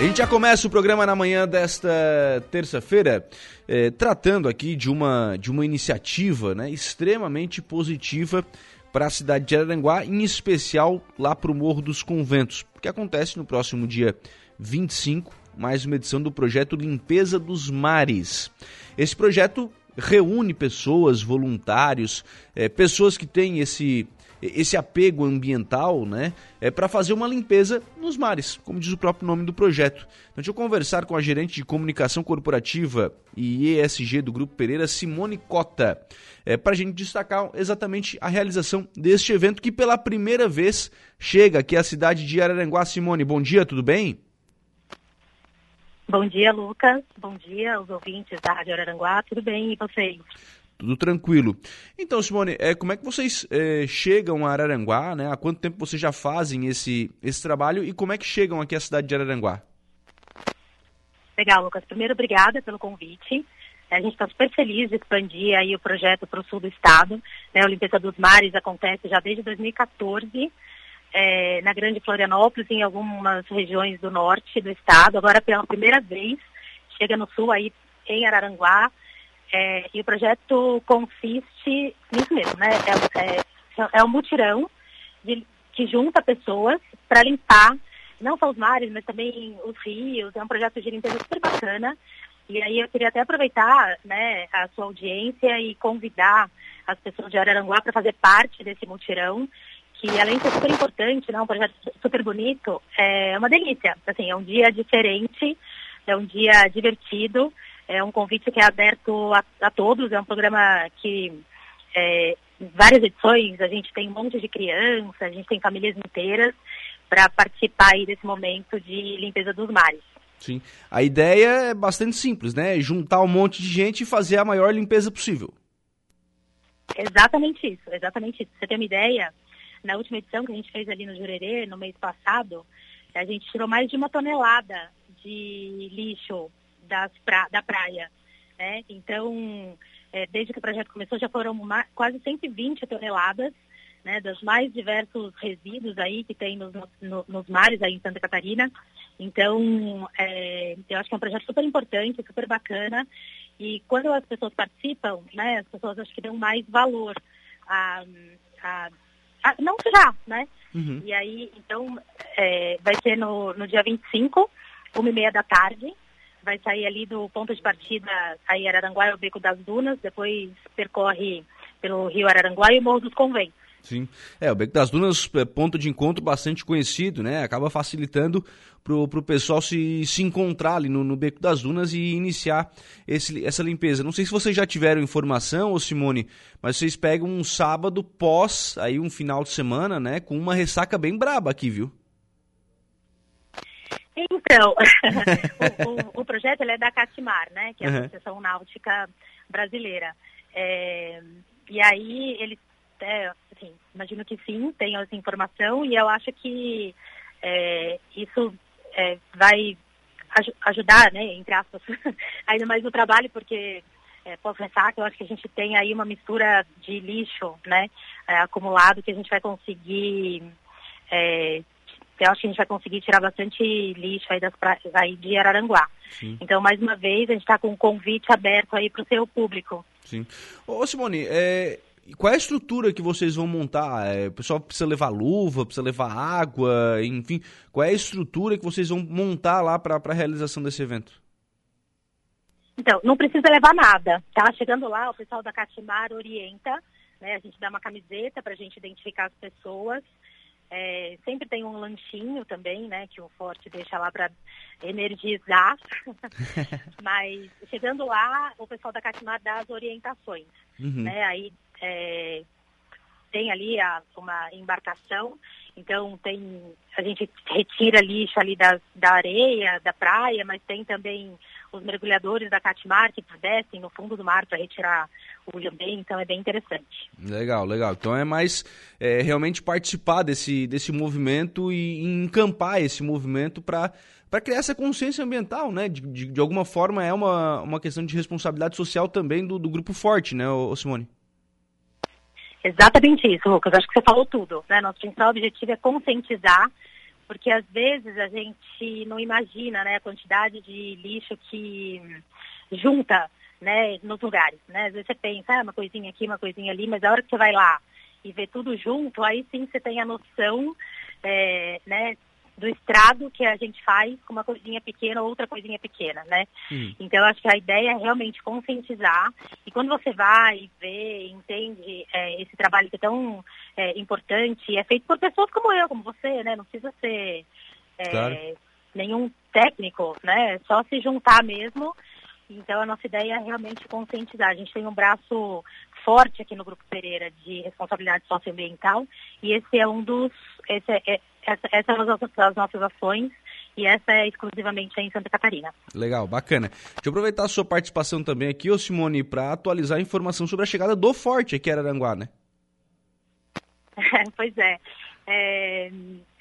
A gente já começa o programa na manhã desta terça-feira, eh, tratando aqui de uma, de uma iniciativa né, extremamente positiva para a cidade de Araranguá, em especial lá para o Morro dos Conventos, que acontece no próximo dia 25, mais uma edição do projeto Limpeza dos Mares. Esse projeto reúne pessoas, voluntários, eh, pessoas que têm esse esse apego ambiental, né, é para fazer uma limpeza nos mares, como diz o próprio nome do projeto. Então, deixa eu conversar com a gerente de comunicação corporativa e ESG do Grupo Pereira, Simone Cota, é, para a gente destacar exatamente a realização deste evento que pela primeira vez chega aqui à cidade de Araranguá. Simone, bom dia, tudo bem? Bom dia, Lucas. Bom dia aos ouvintes da Rádio Araranguá. Tudo bem e vocês? Tudo tranquilo. Então, Simone, é, como é que vocês é, chegam a Araranguá, né? Há quanto tempo vocês já fazem esse, esse trabalho e como é que chegam aqui à cidade de Araranguá? Legal, Lucas. Primeiro, obrigada pelo convite. A gente está super feliz de expandir aí o projeto para o sul do estado. Né? A Limpeza dos Mares acontece já desde 2014 é, na Grande Florianópolis, em algumas regiões do norte do estado. Agora, pela primeira vez, chega no sul aí em Araranguá, é, e o projeto consiste nisso mesmo, né? É, é, é um mutirão de, que junta pessoas para limpar não só os mares, mas também os rios. É um projeto de limpeza super bacana. E aí eu queria até aproveitar né, a sua audiência e convidar as pessoas de Araranguá para fazer parte desse mutirão, que além de ser super importante, né, um projeto super bonito, é uma delícia. Assim, é um dia diferente, é um dia divertido. É um convite que é aberto a, a todos, é um programa que é, várias edições, a gente tem um monte de crianças, a gente tem famílias inteiras para participar aí desse momento de limpeza dos mares. Sim. A ideia é bastante simples, né? Juntar um monte de gente e fazer a maior limpeza possível. Exatamente isso, exatamente isso. Você tem uma ideia? Na última edição que a gente fez ali no Jurerê, no mês passado, a gente tirou mais de uma tonelada de lixo das pra, da praia. Né? Então, é, desde que o projeto começou, já foram quase 120 toneladas né, dos mais diversos resíduos aí que tem nos, no, nos mares aí em Santa Catarina. Então, é, eu acho que é um projeto super importante, super bacana. E quando as pessoas participam, né, as pessoas acho que dão mais valor a, a, a não tirar, né? Uhum. E aí, então, é, vai ser no, no dia 25, uma e meia da tarde, vai sair ali do ponto de partida aí Araranguá é o Beco das Dunas, depois percorre pelo Rio Araranguá e o Morro dos Conventos. Sim, é, o Beco das Dunas é ponto de encontro bastante conhecido, né? Acaba facilitando pro, pro pessoal se, se encontrar ali no, no Beco das Dunas e iniciar esse, essa limpeza. Não sei se vocês já tiveram informação, ô Simone, mas vocês pegam um sábado pós, aí um final de semana, né? Com uma ressaca bem braba aqui, viu? Então, o, o, o, projeto é da Catimar, né, que é a uhum. Associação Náutica Brasileira. É, e aí eles, é, assim, imagino que sim, tem essa informação e eu acho que é, isso é, vai aj ajudar, né, entre aspas, ainda mais no trabalho, porque é, posso pensar que eu acho que a gente tem aí uma mistura de lixo, né, é, acumulado que a gente vai conseguir é, eu acho que a gente vai conseguir tirar bastante lixo aí, das praias, aí de Araranguá. Sim. Então, mais uma vez, a gente está com um convite aberto aí para o seu público. Sim. Ô, Simone, é, qual é a estrutura que vocês vão montar? É, o pessoal precisa levar luva, precisa levar água, enfim. Qual é a estrutura que vocês vão montar lá para a realização desse evento? Então, não precisa levar nada, tá? Chegando lá, o pessoal da Catimar orienta, né? A gente dá uma camiseta para a gente identificar as pessoas. É, sempre tem um lanchinho também, né, que o Forte deixa lá para energizar. Mas chegando lá, o pessoal da Catimar dá as orientações. Uhum. Né? Aí é, tem ali a, uma embarcação, então tem a gente retira lixo ali da, da areia, da praia, mas tem também os mergulhadores da Catimar que descem no fundo do mar para retirar o lambém, então é bem interessante. Legal, legal. Então é mais é, realmente participar desse, desse movimento e encampar esse movimento para para criar essa consciência ambiental, né? De, de, de, alguma forma é uma, uma questão de responsabilidade social também do, do grupo forte, né, Simone? Exatamente isso, Lucas. Acho que você falou tudo. Né? Nosso principal objetivo é conscientizar porque às vezes a gente não imagina né, a quantidade de lixo que junta né, nos lugares. Né? Às vezes você pensa, ah, uma coisinha aqui, uma coisinha ali, mas a hora que você vai lá e vê tudo junto, aí sim você tem a noção é, né, do estrago que a gente faz com uma coisinha pequena ou outra coisinha pequena, né? Hum. Então, acho que a ideia é realmente conscientizar e quando você vai e vê, entende é, esse trabalho que é tão é, importante, é feito por pessoas como eu, como você, né? Não precisa ser é, claro. nenhum técnico, né? Só se juntar mesmo então, a nossa ideia é realmente conscientizar. A gente tem um braço forte aqui no Grupo Pereira de responsabilidade socioambiental e esse é um dos, esse é, é essa, essa é uma das nossas ações e essa é exclusivamente em Santa Catarina. Legal, bacana. Deixa eu aproveitar a sua participação também aqui, ô Simone, para atualizar a informação sobre a chegada do Forte aqui em Araranguá, né? pois é. é.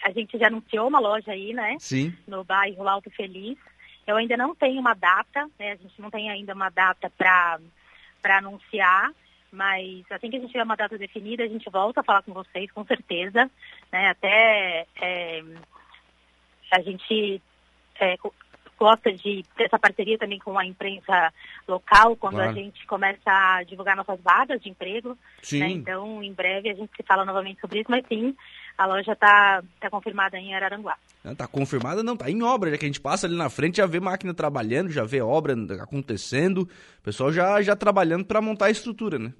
A gente já anunciou uma loja aí, né? Sim. No bairro Alto Feliz. Eu ainda não tenho uma data, né? A gente não tem ainda uma data para anunciar, mas assim que a gente tiver uma data definida, a gente volta a falar com vocês, com certeza. Né? Até é, a gente é, gosta de ter essa parceria também com a imprensa local, quando claro. a gente começa a divulgar nossas vagas de emprego. Né? Então, em breve a gente se fala novamente sobre isso, mas sim, a loja está tá confirmada em Araranguá. Está confirmada, não, está em obra, já que a gente passa ali na frente, já vê máquina trabalhando, já vê obra acontecendo, o pessoal já, já trabalhando para montar a estrutura, né?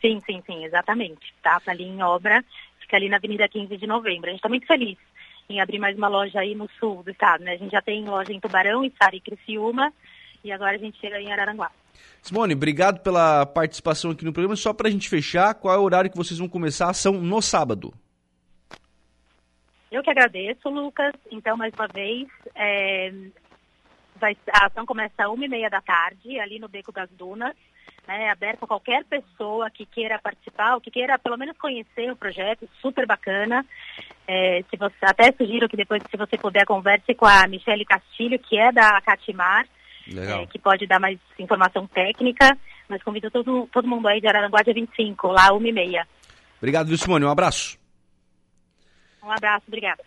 Sim, sim, sim, exatamente. Está tá ali em obra, fica ali na Avenida 15 de Novembro. A gente está muito feliz em abrir mais uma loja aí no sul do estado, né? A gente já tem loja em Tubarão, Içara e Criciúma, e agora a gente chega em Araranguá. Simone, obrigado pela participação aqui no programa. Só para a gente fechar, qual é o horário que vocês vão começar a ação no sábado? Eu que agradeço, Lucas. Então, mais uma vez, é, vai, a ação começa às uma e meia da tarde, ali no Beco das Dunas né, aberto a qualquer pessoa que queira participar, ou que queira pelo menos conhecer o projeto, super bacana. É, se você, até sugiro que depois, se você puder, converse com a Michele Castilho, que é da Catimar, é, que pode dar mais informação técnica, mas convido todo, todo mundo aí de Araranguá dia 25, lá 1 e meia. Obrigado, viu, Simone? Um abraço. Um abraço, obrigada.